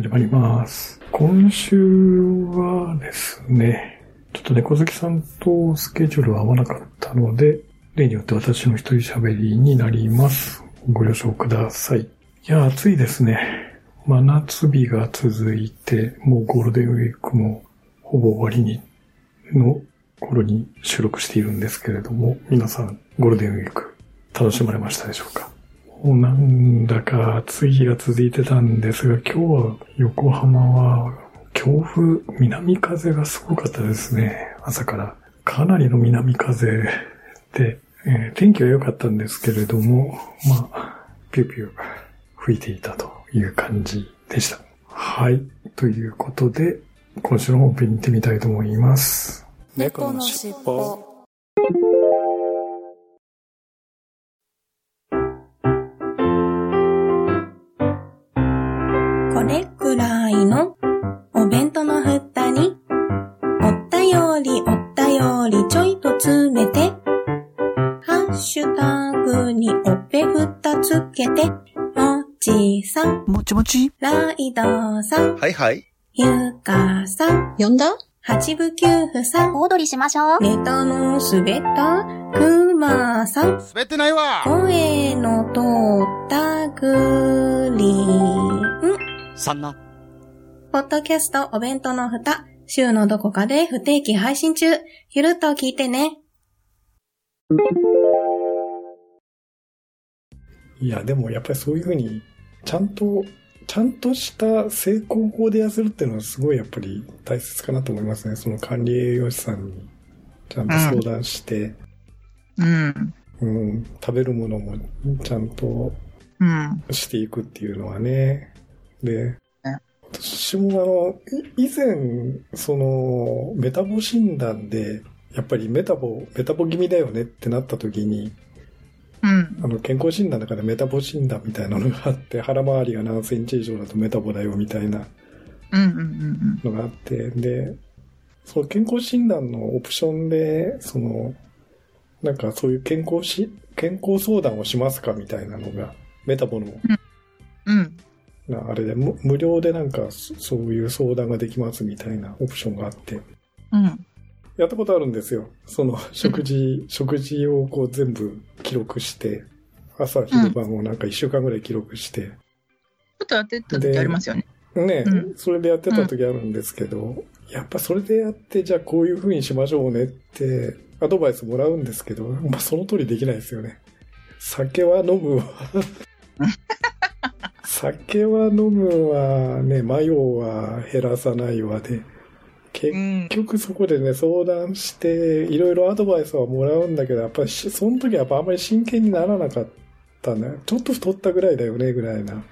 始まります。今週はですね、ちょっと猫好きさんとスケジュールが合わなかったので、例によって私の一人喋りになります。ご了承ください。いや、暑いですね。真夏日が続いて、もうゴールデンウィークもほぼ終わりに、の頃に収録しているんですけれども、皆さんゴールデンウィーク楽しまれましたでしょうか？うなんだか暑い日が続いてたんですが、今日は横浜は強風、南風がすごかったですね。朝から。かなりの南風で、えー天気は良かったんですけれども、まあ、ピューピュー吹いていたという感じでした。はい。ということで、今週の本編に行ってみたいと思います。猫のしっぽこれくらいのお弁当の蓋に、おったよりおったよりちょいと詰めて、ハッシュタグにおっぺふたつけて、もちさん、もちもち？ライドさん、はいはい。ゆかさん、呼んだ？八部九夫さん、小躍りしましょう。ネタの滑ったくまさん、滑ってないわ声の通ったグリーン。そんな。ポッドキャストお弁当の蓋、週のどこかで不定期配信中。ゆるっと聞いてね。いや、でもやっぱりそういうふうに、ちゃんと、ちゃんとした成功法で痩せるっていうのはすごいやっぱり大切かなと思いますね。その管理栄養士さんにちゃんと相談して、うん。うん、食べるものもちゃんとうん。していくっていうのはね。でね、私もあの、い以前、その、メタボ診断で、やっぱりメタボ、メタボ気味だよねってなった時に、うん。あの、健康診断の中でメタボ診断みたいなのがあって、腹回りが何センチ以上だとメタボだよみたいなうん。うん。のがあって、で、その健康診断のオプションで、その、なんかそういう健康し、健康相談をしますかみたいなのが、メタボの、うん。なあれで無無料でなんかそそういう相談ができますみたいなオプションがあって、うん。やったことあるんですよ。その食事、食事をこう全部記録して、朝昼晩をなんか一週間ぐらい記録して、ちょっとやってた時ありますよね。ね、うんそれでやってた時あるんですけど、やっぱそれでやって、じゃあこういう風にしましょうねって、アドバイスもらうんですけど、まあその通りできないですよね。酒は飲むわ。酒は飲むわ、ね、マヨは減らさないわで、結うん。局そこでね、相談して、いろいろアドバイスはもらうんだけど、やっぱりしその時はやっぱあんまり真剣にならなかったね。ちょっと太ったぐらいだよね、ぐらいな。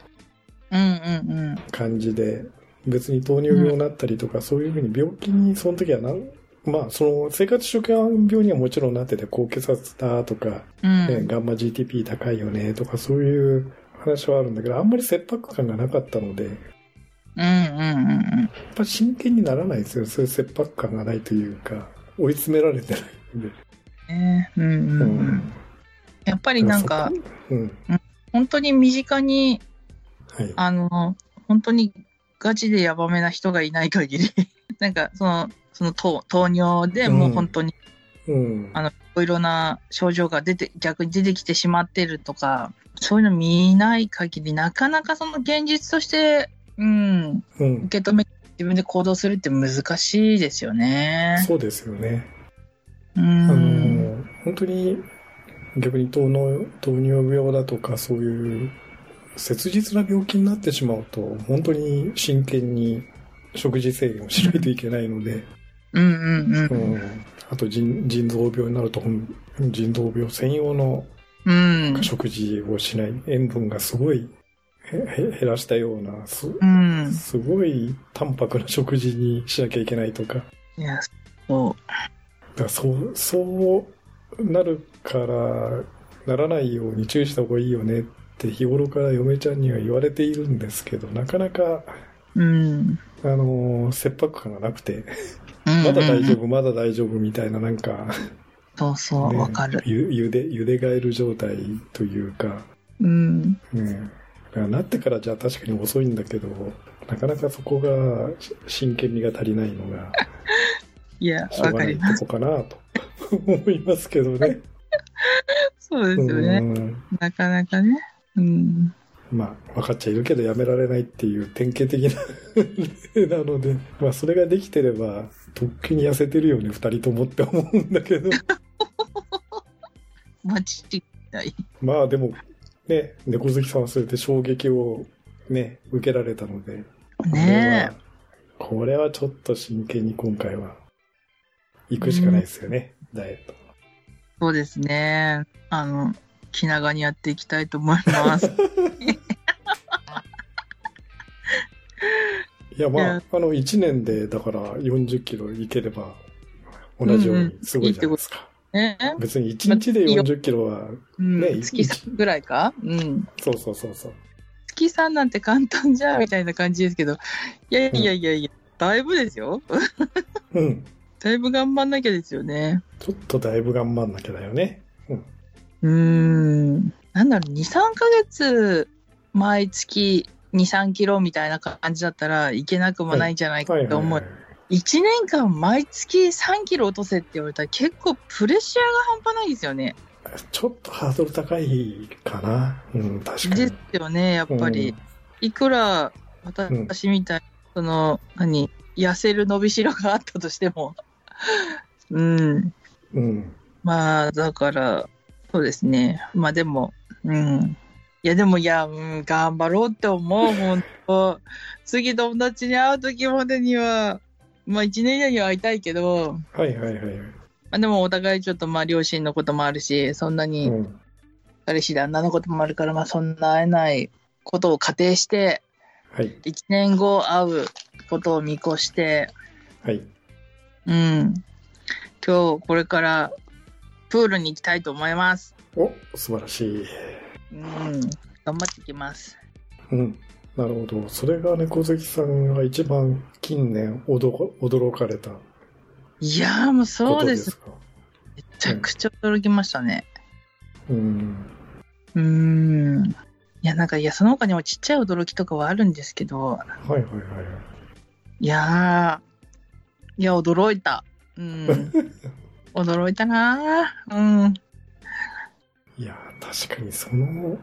うん。うん。感じで、別に糖尿病になったりとか、そういうふうに病気にその時はなん、まあ、その生活習慣病にはもちろんなってて、高血圧だとか、うん。ねガンマ GTP 高いよねとか、そういう話はあるんだけど、あんまり切迫感がなかったので、やっうん。うん。ぱ真剣にならないですよ。そういう切迫感がないというか、追い詰められてないんで。ねうん。う。うんん。やっぱりなんか、うん。本当に身近に、はい。あの、本当にガチでヤバめな人がいない限り、なんか、その、その糖糖尿でもう本当にうん。あの、いろいろな症状が出て、逆に出てきてしまってるとか、そういうの見ない限り、なかなかその現実として、うん、うん。受け止め、自分で行動するって難しいですよね。そうですよね。うあん。の、本当に逆に糖尿糖尿病だとかそういう切実な病気になってしまうと、本当に真剣に食事制限をしないといけないので、うんうんう。うんん、あと腎腎臓病になると、腎臓病専用のうん。食事をしない、塩分がすごい減らしたような、すうん。すごい淡白な食事にしなきゃいけないとか、いや、そだからそう、そうなるから、ならないように注意した方がいいよねって日頃から嫁ちゃんには言われているんですけど、なかなか、う。うん。あのー切迫感がなくて、うんまだ大丈うん夫、まだ大丈夫みたいな、なんか、そうそう、ねわかる。ゆゆで、ゆでガエル状態というか、うん。ね、なってからじゃあ確かに遅いんだけど、なかなかそこがし真剣味が足りないのが、いや、わかります。とこかなと 思いますけどね。そうですよね。うんなかなかね。うん。まあ、分かっちゃいるけどやめられないっていう典型的な例なので、まあ、それができてれば、とっくに痩せてるよね、二人ともって思うんだけど。間違いない。まあ、でも、ね、猫好きさんはそれで衝撃をね、受けられたので、ねは、これはちょっと真剣に今回は、行くしかないですよね、ダイエット。そうですね。あの、気長にやっていきたいと思います。いや、まあ、あの、1年で、だから40キロいければ、同じようにすごいじゃないですか。ね。別に1日で40キロは、うん。ね月3ぐらいか？うん。そうそうそうそう。月3なんて簡単じゃんみたいな感じですけど。いやいやいやいや、だいぶですよ。うん。だいぶ頑張んなきゃですよね。ちょっとだいぶ頑張んなきゃだよね。うん。うーん。なんだろう、2、3ヶ月、毎月2、3キロみたいな感じだったらいけなくもないんじゃないかと思う。はい。1年間毎月3キロ落とせって言われたら結構プレッシャーが半端ないですよね。ちょっとハードル高いかな。うん、確かでにす。よね、やっぱり。いくら私みたいに、その、何、痩せる伸びしろがあったとしても。うん。うん。うん。まあ、だから、そうですね。まあでも、うん。いや、でも、いや、うん、頑張ろうって思う、本当次友達に会う時までには、まあ一年以内には会いたいけど、はいはいはい。まあでもお互いちょっとまあ両親のこともあるし、そんなにうん。彼氏旦那のこともあるから、まあそんな会えないことを仮定して、はい。一年後会うことを見越して、はい。うん。今日これからプールに行きたいと思います。お、素晴らしい。うん。頑張っていきます。うん。なるほど。それが猫好きさんが一番近年驚驚かれたこいやーもうそうで。す。めちゃくちゃ驚きましたね。うん。うーん。いや、なんか、いや、その他にもちっちゃい驚きとかはあるんですけど、はいはいはい。いやー、いや、驚いた。うん。驚いたなー。うん。いや、確かにその、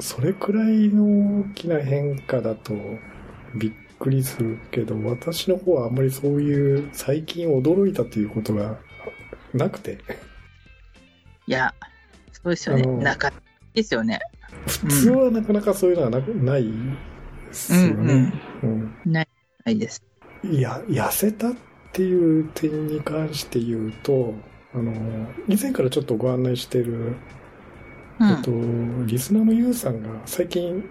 それくらいの大きな変化だとびっくりするけど、私の方はあんまりそういう最近驚いたということがなくて、いや、そうですよね。なかですよね。普通はなかなかそういうのはなくないですよね。うんないです。いや、痩せたっていう点に関して言うと、あの、以前からちょっとご案内している、うん。えっと、リスナーのユウさんが最近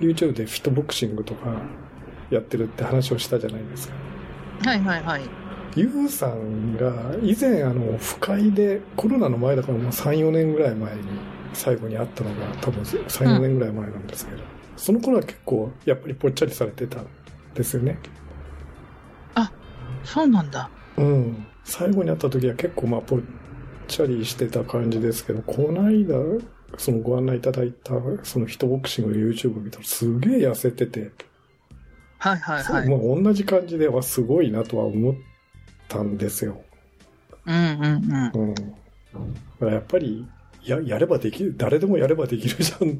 YouTube でフィットボクシングとかやってるって話をしたじゃないですか。はいはいはい。ユウさんが以前あの、不快でコロナの前だからもう3、4年ぐらい前に最後に会ったのが多分3、4年ぐらい前なんですけど、その頃は結構やっぱりぽっちゃりされてたんですよね。そうなんだ。うん。最後に会った時は結構まあぽっちゃりしてた感じですけど、この間、そのご案内いただいた、そのフィットボクシングの YouTube 見たらすげえ痩せてて、はいはいはい。まあ同じ感じではすごいなとは思ったんですよ。うんうんうん。うん。やっぱり、や、やればできる、誰でもやればできるじゃんっ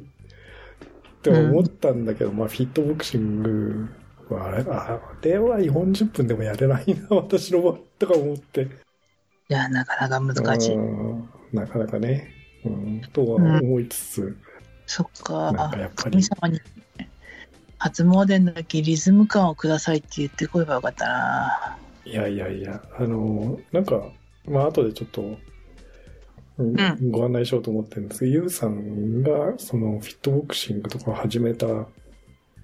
て思ったんだけど、まあフィットボクシングは、あれあれは40分でもやれないな、私の場合とか思って。いや、なかなか難しい。うん。なかなかね、うん、とは思いつつ、そっか。なんかやっぱり。神様に、初詣の時リズム感をくださいって言ってこればよかったな。いやいやいや、あの、なんか、まあ後でちょっと、うんん。ご案内しようと思ってるんですけど、ゆうさんがそのフィットボクシングとかを始めた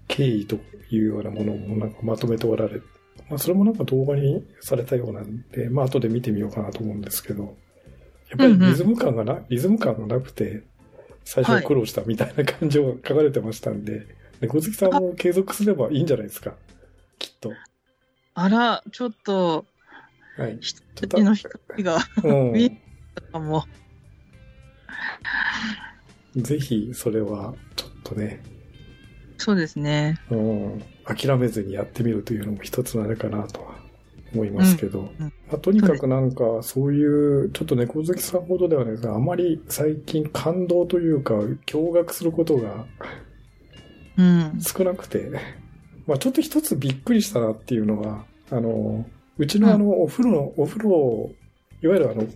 経緯というようなものもなんかまとめておられまあ、それもなんか動画にされたようなんで、まあ、後で見てみようかなと思うんですけど、やっぱりリズム感がな、リズム感がなくて、最初苦労したみたいな感じを書かれてましたんで、猫好きさんも継続すればいいんじゃないですか。きっと。あら、ちょっと、はい。羊の光がうん見えたかも。ぜひ、それは、ちょっとね、そうですね。うん、諦めずにやってみるというのも一つのあれかなとは思いますけど、うんまあ、とにかくなんかそういう、ちょっと猫好きさんほどではないですが、あまり最近感動というか、驚愕することがうん。少なくて、まあちょっと一つびっくりしたなっていうのは、あの、うちのあの、お風呂の、お風呂、いわゆるあの、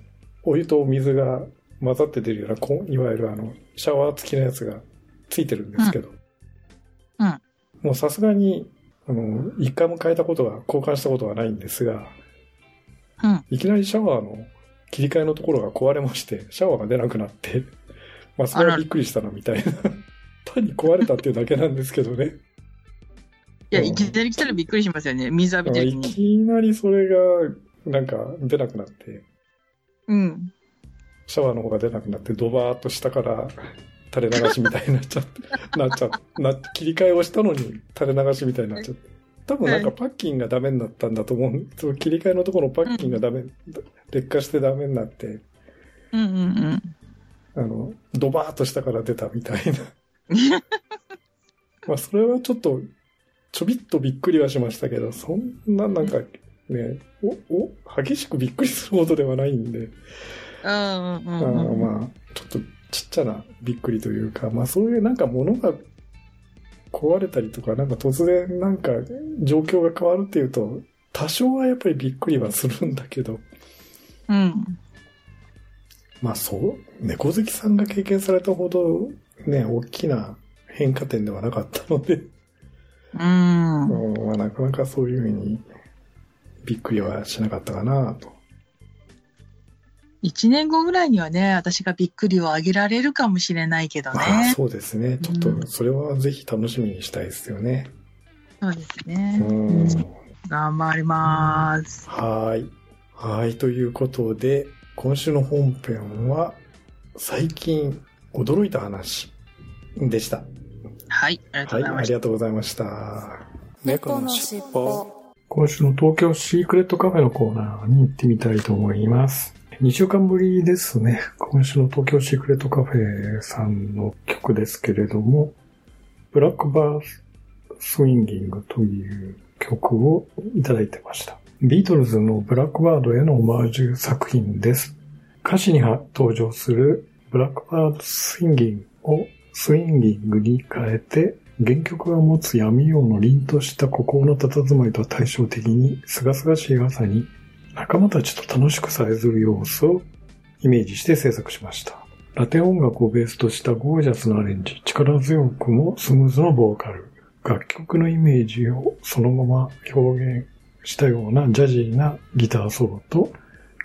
お湯と水が混ざって出るような、こいわゆるあの、シャワー付きのやつがついてるんですけど、うんうんもうさすがに、あの、一回も変えたことは、交換したことはないんですが、うん。いきなりシャワーの切り替えのところが壊れまして、シャワーが出なくなって、まあそれはびっくりしたなみたいな。単に壊れたっていうだけなんですけどね。いや、うんいきなり来たらびっくりしますよね。水浴びてるい。きなりそれが、なんか出なくなって、うん。シャワーの方が出なくなって、ドバーっと下から垂れ流しみたいになっちゃって、なっちゃな、切り替えをしたのに垂れ流しみたいになっちゃって。多分なんかパッキンがダメになったんだと思う。その切り替えのところのパッキンがダメ、劣化してダメになって、うんうんうん。あの、ドバーっと下から出たみたいな。まあそれはちょっと、ちょびっとびっくりはしましたけど、そんななんかね、お、お、激しくびっくりするほどではないんで、うんうんあうんーうん。まあ、ちょっとちっちゃなびっくりというか、まあそういうなんか物が壊れたりとか、なんか突然なんか状況が変わるっていうと、多少はやっぱりびっくりはするんだけど、うん。まあそう、猫好きさんが経験されたほどね、大きな変化点ではなかったので、うん。うんまあ、なかなかそういうふうにびっくりはしなかったかなと。一年後ぐらいにはね、私がびっくりを上げられるかもしれないけどまあね。そうですね。ちょっとそれはぜひ楽しみにしたいですよね。そうですね。うん頑張ります。はい。はい。ということで、今週の本編は、最近驚いた話でした。はい、ありがとうはい。ございました。ありがとうございました。猫のしっぽ。今週の東京シークレットカフェのコーナーに行ってみたいと思います。2週間ぶりですね。今週の東京シークレットカフェさんの曲ですけれども、ブラックバースウィンギングという曲をいただいてました。ビートルズのブラックバードへのオマージュ作品です。歌詞に登場するブラックバードスインギングをスインギングに変えて、原曲が持つ闇夜の凛とした孤高の佇まいと対照的に、清々しい朝に仲間たちと楽しくさえずる様子をイメージして制作しました。ラテン音楽をベースとしたゴージャスなアレンジ、力強くもスムーズなボーカル、楽曲のイメージをそのまま表現したようなジャジーなギターソロと、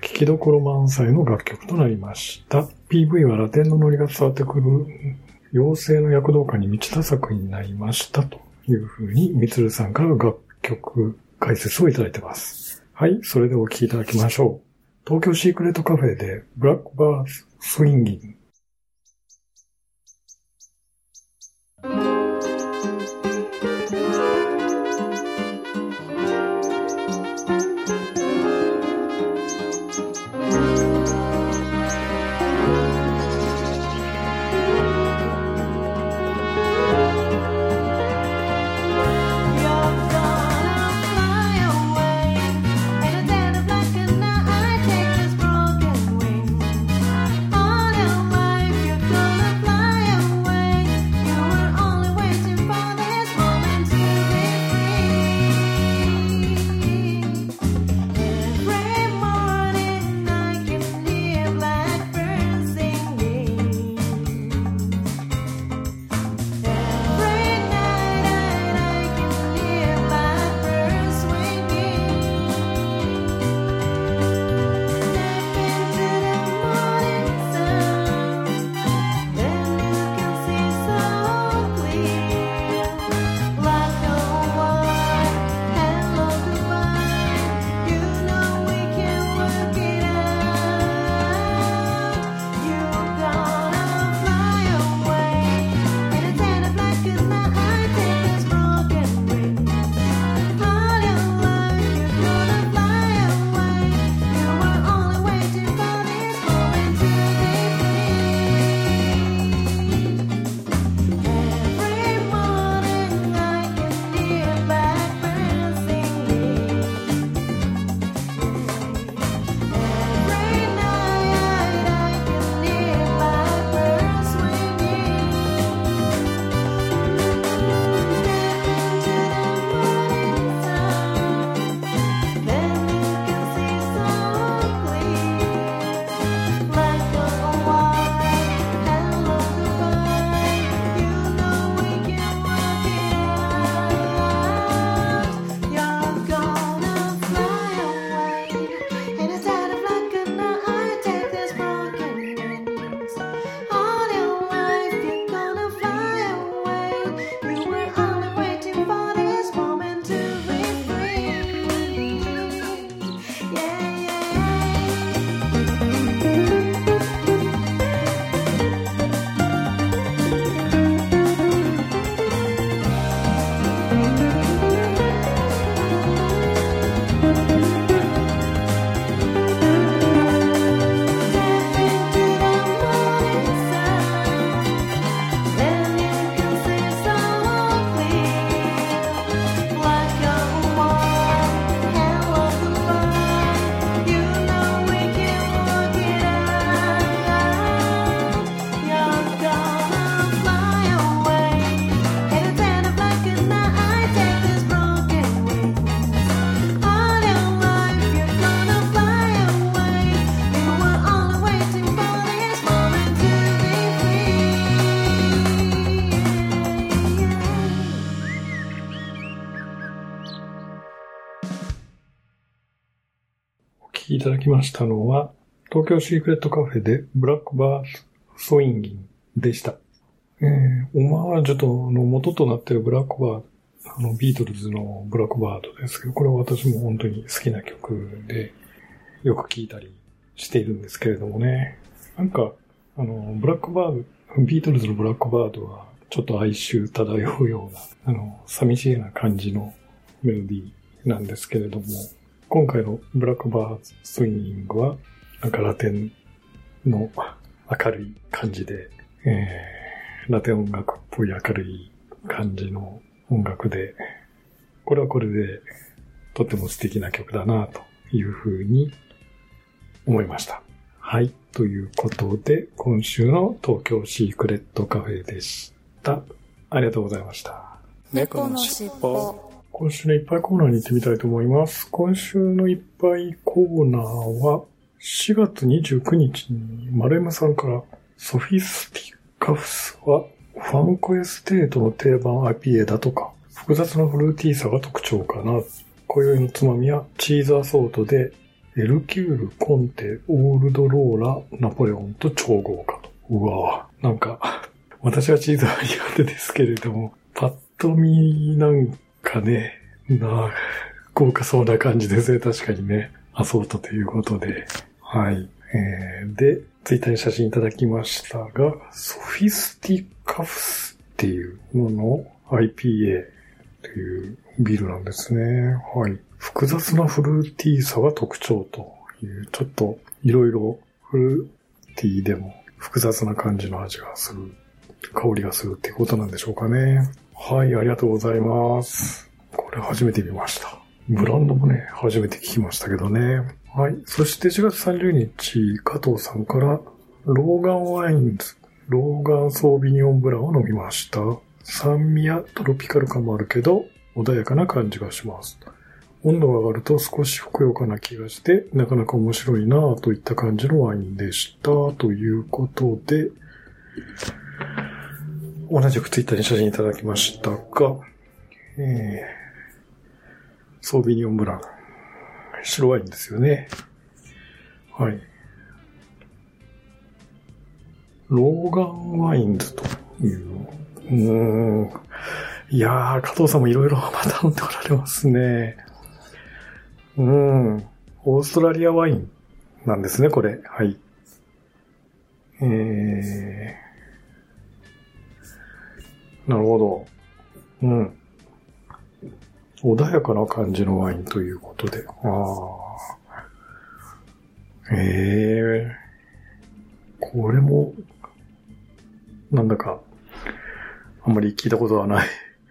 聴きどころ満載の楽曲となりました。PV はラテンのノリが伝わってくる妖精の躍動感に満ちた作品になりましたというふうに、みつるさんから楽曲解説をいただいてます。はい、それではお聴きいただきましょう。東京シークレットカフェでブラックバースウィンギング。きましたのは、東京シークレットカフェでブラックバーソインギンでした。えー、オマージュとの元となっているブラックバーあの、ビートルズのブラックバードですけど、これは私も本当に好きな曲で、よく聴いたりしているんですけれどもね。なんか、あの、ブラックバード、ビートルズのブラックバードは、ちょっと哀愁漂うような、あの、寂しげな感じのメロディーなんですけれども、今回のブラックバーズスイングは、なんかラテンの明るい感じで、えー、ラテン音楽っぽい明るい感じの音楽で、これはこれでとっても素敵な曲だなというふうに思いました。はい。ということで、今週の東京シークレットカフェでした。ありがとうございました。猫のしっぽ。今週のいっぱいコーナーに行ってみたいと思います。今週のいっぱいコーナーは、4月29日に丸山さんから、ソフィスティカフスはファンコエステートの定番 IPA だとか、複雑なフルーティーさが特徴かな。今宵のつまみはチーズアソートで、エルキュール、コンテ、オールドローラ、ナポレオンと超豪華と。うわぁ、なんか、私はチーズは苦手ですけれども、パッと見なんかね、な、豪華そうな感じですね。確かにね。アソートということで。はい。えー、で、ツイッターに写真いただきましたが、ソフィスティカフスっていうのの IPA というビールなんですね。はい。複雑なフルーティーさが特徴という、ちょっといろいろフルーティーでも複雑な感じの味がする、香りがするっていうことなんでしょうかね。はい、ありがとうございます。これ初めて見ました。ブランドもね、初めて聞きましたけどね。はい。そして4月30日、加藤さんから、ローガンワインズ、ローガンソービニオンブランを飲みました。酸味やトロピカル感もあるけど、穏やかな感じがします。温度が上がると少しふくよかな気がして、なかなか面白いなぁといった感じのワインでした。ということで、同じくツイッターに写真いただきましたが、えー、ソービニオンブラン。白ワインですよね。はい。ローガンワインズという。うん。いやー、加藤さんもいろいろまた飲んでおられますね。うん。オーストラリアワインなんですね、これ。はい。えー、なるほど。うん。穏やかな感じのワインということで。ああ。ええこれも、なんだか、あんまり聞いたことはない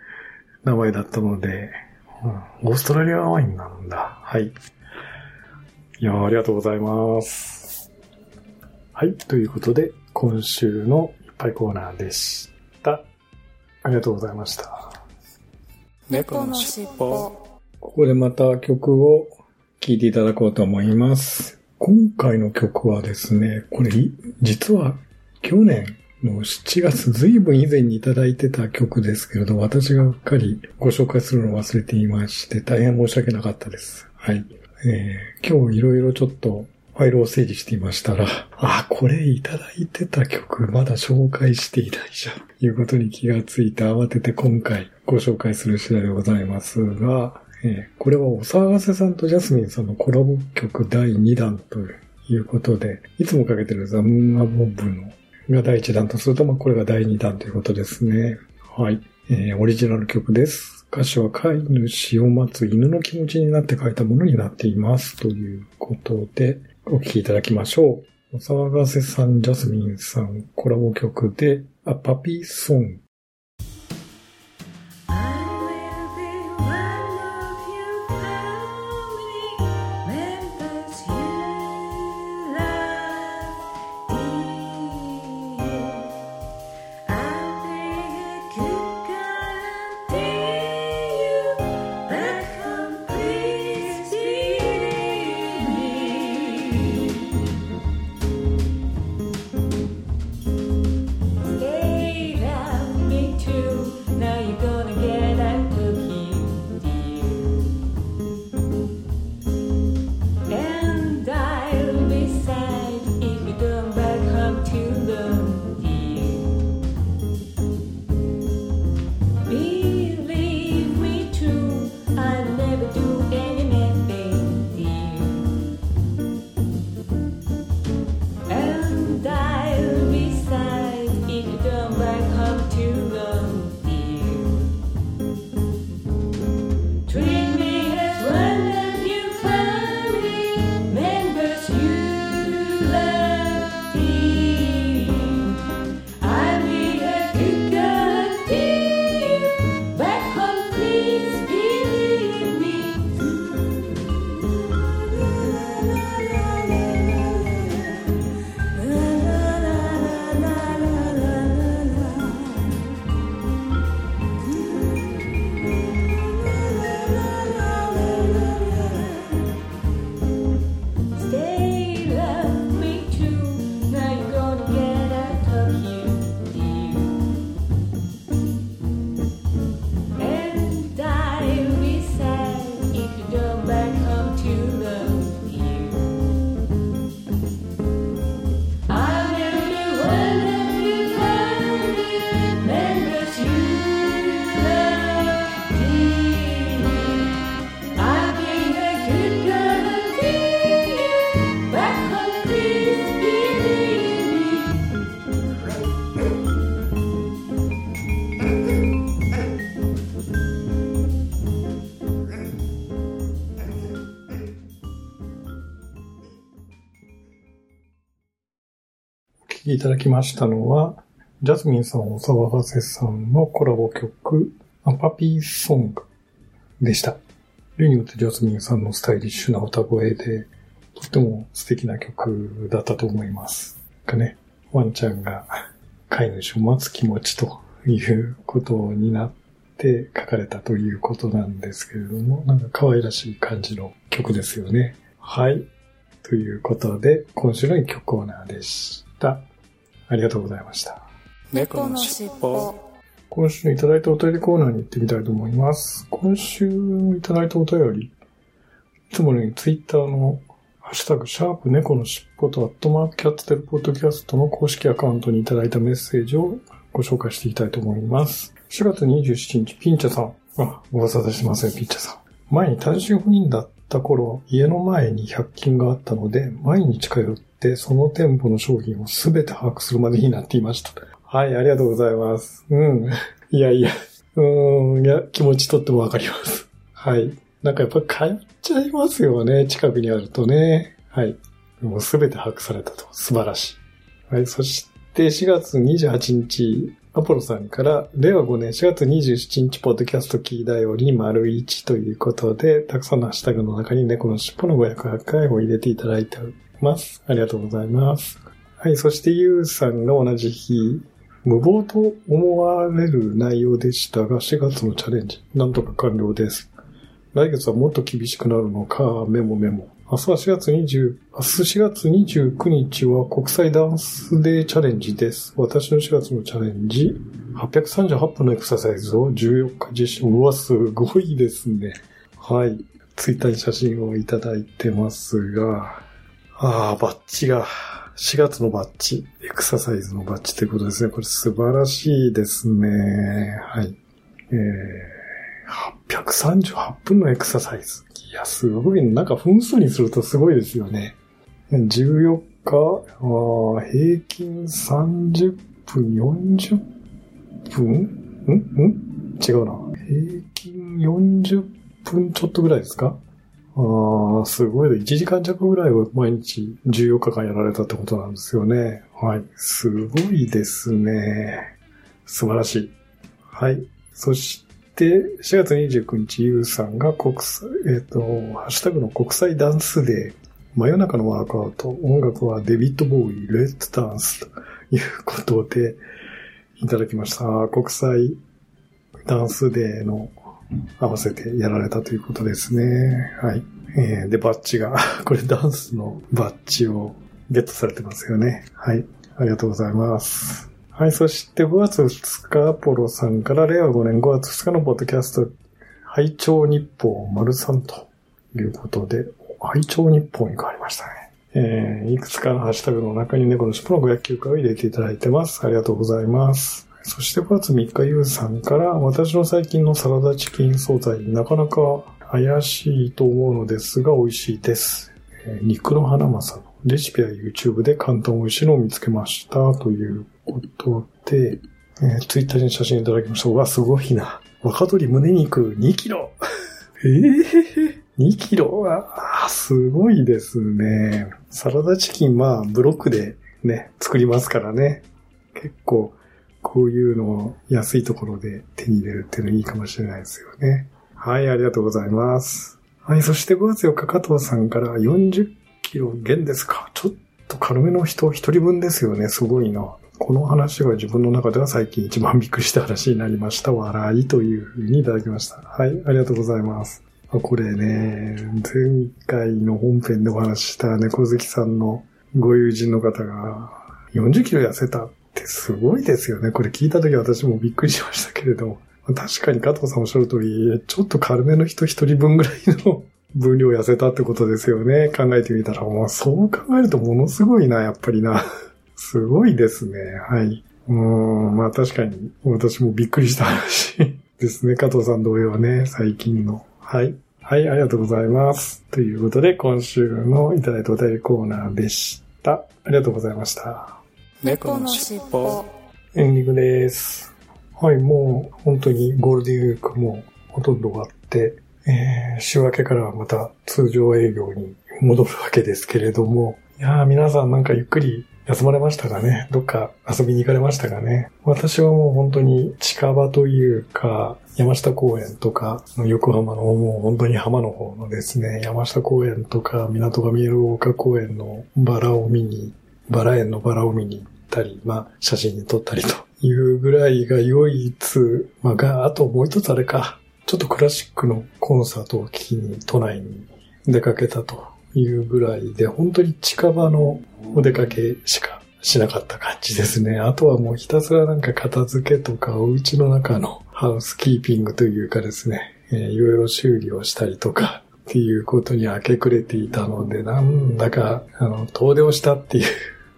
名前だったので、うん、オーストラリアワインなんだ。はい。いやありがとうございます。はい。ということで、今週のいっぱいコーナーでし。ありがとうございました。猫のしっぽ。ここでまた曲を聴いていただこうと思います。今回の曲はですね、これ、い実は去年の7月、ずいぶん以前にいただいてた曲ですけれど、私がうっかりご紹介するのを忘れていまして、大変申し訳なかったです。はい。えー今日いろいろちょっとファイルを整理していましたら、あ、これいただいてた曲まだ紹介していないじゃん。ということに気がついて慌てて今回ご紹介する次第でございますが、えーこれはお騒がせさんとジャスミンさんのコラボ曲第2弾ということで、いつもかけてるザ・ムー・ア・ボブのが第1弾とすると、まあこれが第2弾ということですね。はい。えーオリジナル曲です。歌詞は飼い主を待つ犬の気持ちになって書いたものになっています。ということで、お聴きいただきましょう。お騒がせさん、ジャスミンさん、コラボ曲で、あ、パピーソン。きいただきましたのは、ジャスミンさん、小沢和瀬さんのコラボ曲、アパピーソングでした。例によってジャスミンさんのスタイリッシュな歌声で、とっても素敵な曲だったと思います。かね、ワンちゃんが飼い主を待つ気持ちということになって書かれたということなんですけれども、なんか可愛らしい感じの曲ですよね。はい。ということで、今週の一曲コーナーでした。ありがとうございました。猫のしっぽ。今週いただいたお便りコーナーに行ってみたいと思います。今週いただいたお便り、いつものようにツイッターのハッシュタグ、シャープ猫のしっぽとアットマークキャッツテルポッドキャストの公式アカウントにいただいたメッセージをご紹介していきたいと思います。4月27日、ピンチャさん。あ、ご無沙汰してません、ピンチャさん。前に単身赴任だった頃、家の前に100均があったので、毎日通ってその店舗の商品をすべて把握するまでになっていました。はい、ありがとうございます。うん。いやいや、うーん、いや、気持ちとってもわかります。はい。なんかやっぱり通っちゃいますよね、近くにあるとね。はい。もうすべて把握されたと。素晴らしい。はい、そして4月28日、アポロさんから、令和5年4月27日、ポッドキャストキーだより丸1ということで、たくさんのハッシュタグの中に猫の尻尾の508回を入れていただいてます。ありがとうございます。はい、そしてゆうさんが同じ日、無謀と思われる内容でしたが、4月のチャレンジ、なんとか完了です。来月はもっと厳しくなるのか、メモメモ。明日は4月20、明日4月29日は国際ダンスデーチャレンジです。私の4月のチャレンジ、838分のエクササイズを14日実施。うわ、すごいですね。はい。ツイッターに写真をいただいてますが、ああ、バッジが、4月のバッジ、エクササイズのバッジということですね。これ素晴らしいですね。はい。えー、838分のエクササイズ。いや、すごい、なんか分数にするとすごいですよね。14日、あ平均30分、40分？ん？ん？違うな。平均40分ちょっとぐらいですか？ああ、すごい。1時間弱ぐらいを毎日14日間やられたってことなんですよね。はい。すごいですね。素晴らしい。はい。そして、4月29日、ゆうさんが国際、えっ、と、ハッシュタグの国際ダンスデー、真夜中のワークアウト、音楽はデビッド・ボーイ、レッツ・ダンスということで、いただきました。国際ダンスデーの合わせてやられたということですね。はい。えー、で、バッジが、これダンスのバッジをゲットされてますよね。はい。ありがとうございます。はい。そして5月2日、アポロさんから令和5年5月2日のポッドキャスト、拝聴日報丸3ということで、拝聴日報に変わりましたね。えー、いくつかのハッシュタグの中に猫の尻尾の509回を入れていただいてます。ありがとうございます。そして5月3日、ゆうさんから、私の最近のサラダチキン惣菜、なかなか怪しいと思うのですが、美味しいです。えー肉の花正のレシピや YouTube で簡単美味しいのを見つけました。ということで、えー、ツイッターに写真いただきました。うわ、すごいな。若鶏胸肉2キロ。ええ2キロ？は、すごいですね。サラダチキン、まあ、ブロックでね、作りますからね。結構、こういうのを安いところで手に入れるっていうのいいかもしれないですよね。はい、ありがとうございます。はい、そして5月4日、加藤さんから40キロ減ですか。ちょっと軽めの人一人分ですよね。すごいな。この話が自分の中では最近一番びっくりした話になりました。笑いというふうにいただきました。はい、ありがとうございます。これね、前回の本編でお話しした猫好きさんのご友人の方が40キロ痩せたっってすごいですよね。これ聞いた時私もびっくりしましたけれど。確かに加藤さんおっしゃる通り、ちょっと軽めの人一人分ぐらいの分量痩せたってことですよね。考えてみたら。もうそう考えるとものすごいな、やっぱりな。すごいですね。はい。うん、まあ確かに私もびっくりした話ですね。加藤さん同様ね、最近の。はい。はい、ありがとうございます。ということで、今週のいただいたお便りコーナーでした。ありがとうございました。猫のしっぽ。エンディングです。はい、もう本当にゴールデンウィークもほとんど終わって、えー、週明けからはまた通常営業に戻るわけですけれども、いやー皆さんなんかゆっくり休まれましたかね？どっか遊びに行かれましたかね？私はもう本当に近場というか、山下公園とか、横浜のもう本当に浜の方のですね、山下公園とか港が見える丘公園のバラを見に、バラ園のバラを見に行ったり、まあ写真に撮ったりというぐらいが唯一、まあが、あともう一つあれか、ちょっとクラシックのコンサートを聴きに都内に出かけたというぐらいで、本当に近場のお出かけしかしなかった感じですね。あとはもうひたすらなんか片付けとか、お家の中のハウスキーピングというかですね、えーいろいろ修理をしたりとか、っていうことに明け暮れていたので、なんだか、あの、遠出をしたっていう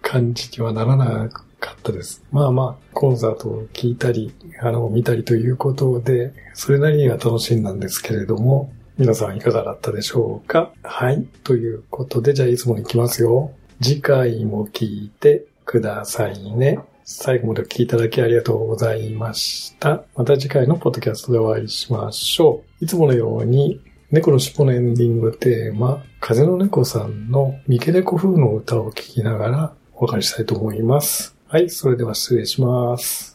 感じにはならなかったです。まあまあ、コンサートを聞いたり、あの、見たりということで、それなりには楽しんだんですけれども、皆さんいかがだったでしょうか？はい。ということで、じゃあいつもに行きますよ。次回も聞いてくださいね。最後までお聞きいただきありがとうございました。また次回のポッドキャストでお会いしましょう。いつものように、猫の尻尾のエンディングテーマ、風の猫さんの三毛猫風の歌を聴きながらお別れしたいと思います。はい、それでは失礼します。